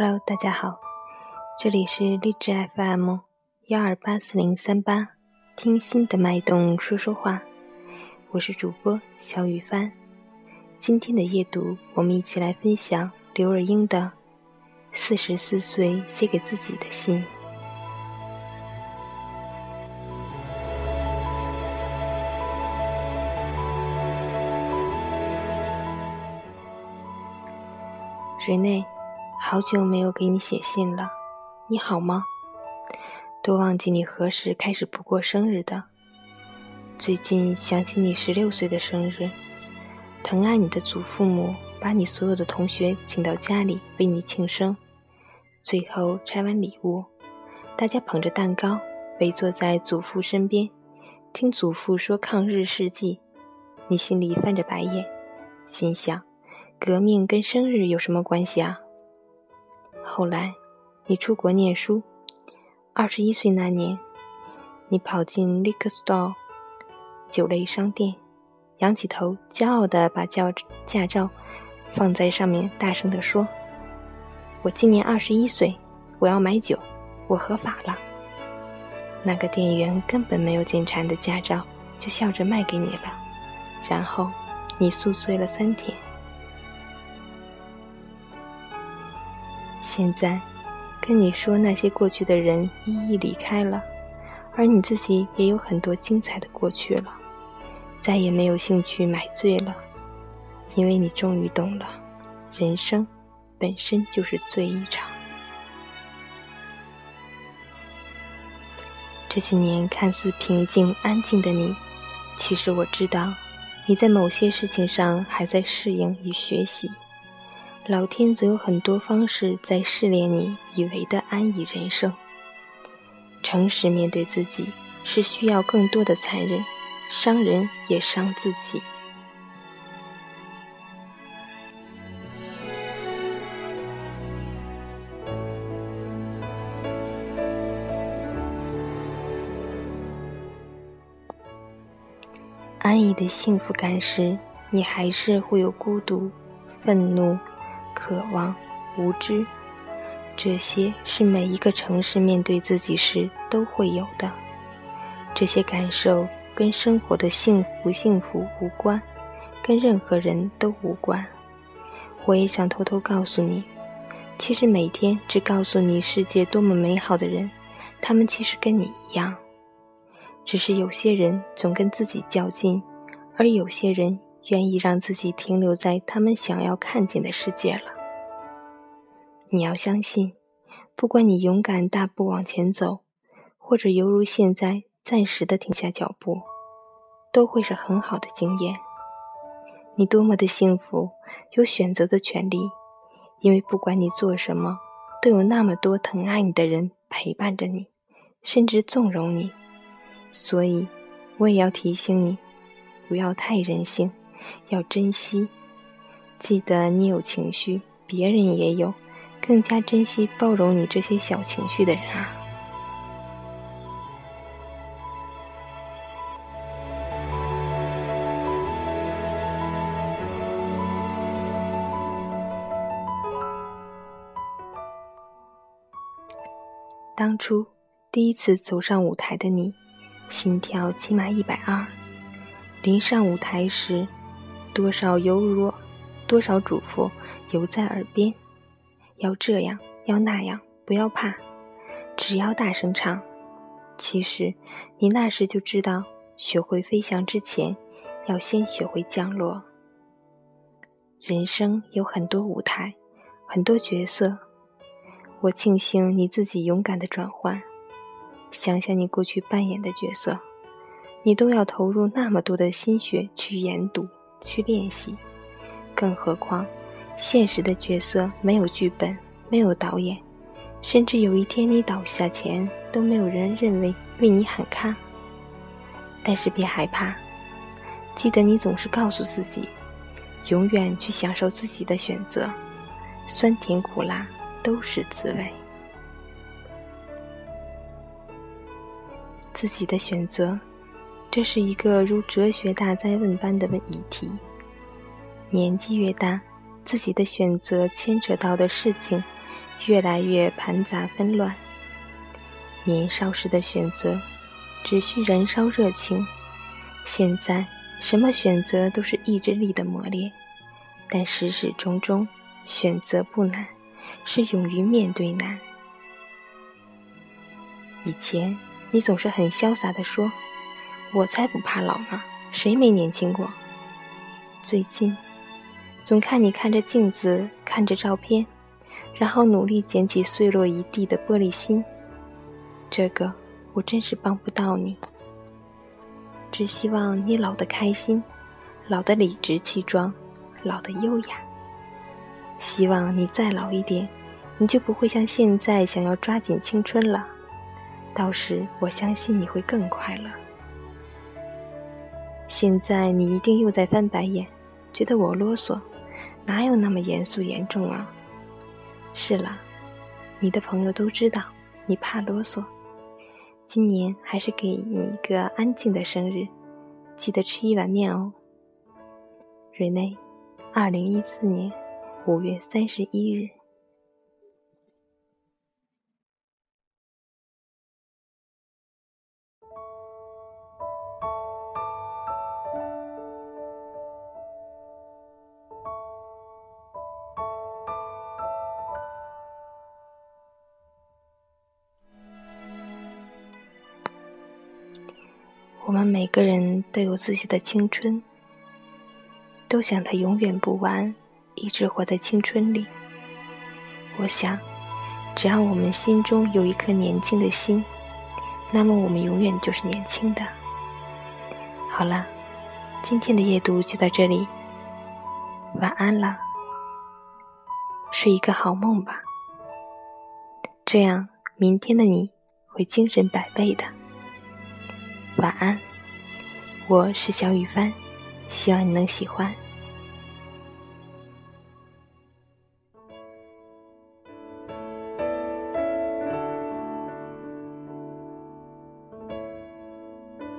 Hello，大家好，这里是励志 FM 幺二八四零三八，听心的脉动说说话，我是主播小雨帆。今天的夜读，我们一起来分享刘若英的《四十四岁写给自己的信》。瑞内，好久没有给你写信了，你好吗？都忘记你何时开始不过生日的。最近想起你十六岁的生日，疼爱你的祖父母把你所有的同学请到家里为你庆生。最后拆完礼物，大家捧着蛋糕围坐在祖父身边，听祖父说抗日事迹。你心里翻着白眼，心想。革命跟生日有什么关系啊？后来，你出国念书，二十一岁那年，你跑进 liquor store 酒类商店，仰起头，骄傲地把驾驾照放在上面，大声地说：“我今年二十一岁，我要买酒，我合法了。”那个店员根本没有检查你的驾照，就笑着卖给你了。然后，你宿醉了三天。现在，跟你说那些过去的人一一离开了，而你自己也有很多精彩的过去了，再也没有兴趣买醉了，因为你终于懂了，人生本身就是醉一场。这几年看似平静安静的你，其实我知道，你在某些事情上还在适应与学习。老天总有很多方式在试炼你以为的安逸人生。诚实面对自己是需要更多的残忍，伤人也伤自己。安逸的幸福感时，你还是会有孤独、愤怒。渴望、无知，这些是每一个城市面对自己时都会有的。这些感受跟生活的幸不幸福无关，跟任何人都无关。我也想偷偷告诉你，其实每天只告诉你世界多么美好的人，他们其实跟你一样，只是有些人总跟自己较劲，而有些人。愿意让自己停留在他们想要看见的世界了。你要相信，不管你勇敢大步往前走，或者犹如现在暂时的停下脚步，都会是很好的经验。你多么的幸福，有选择的权利，因为不管你做什么，都有那么多疼爱你的人陪伴着你，甚至纵容你。所以，我也要提醒你，不要太任性。要珍惜，记得你有情绪，别人也有，更加珍惜包容你这些小情绪的人啊！当初第一次走上舞台的你，心跳起码一百二，临上舞台时。多少犹如多少嘱咐犹在耳边，要这样，要那样，不要怕，只要大声唱。其实你那时就知道，学会飞翔之前，要先学会降落。人生有很多舞台，很多角色，我庆幸你自己勇敢的转换。想想你过去扮演的角色，你都要投入那么多的心血去研读。去练习，更何况，现实的角色没有剧本，没有导演，甚至有一天你倒下前都没有人认为为你喊卡。但是别害怕，记得你总是告诉自己，永远去享受自己的选择，酸甜苦辣都是滋味。自己的选择。这是一个如哲学大灾问般的问议题。年纪越大，自己的选择牵扯到的事情越来越盘杂纷乱。年少时的选择，只需燃烧热情；现在，什么选择都是意志力的磨练。但始始终终，选择不难，是勇于面对难。以前，你总是很潇洒地说：“我才不怕老呢，谁没年轻过？”最近，总看你看着镜子，看着照片，然后努力捡起碎落一地的玻璃心。这个我真是帮不到你，只希望你老得开心，老得理直气壮，老得优雅。希望你再老一点，你就不会像现在想要抓紧青春了。到时我相信你会更快乐。现在你一定又在翻白眼。觉得我啰嗦，哪有那么严肃严重啊？是了，你的朋友都知道你怕啰嗦。今年还是给你一个安静的生日，记得吃一碗面哦。瑞内，二零一四年五月三十一日。我们每个人都有自己的青春，都想它永远不完，一直活在青春里。我想，只要我们心中有一颗年轻的心，那么我们永远就是年轻的。好了，今天的夜读就到这里，晚安了，睡一个好梦吧，这样明天的你会精神百倍的。晚安，我是小雨帆，希望你能喜欢。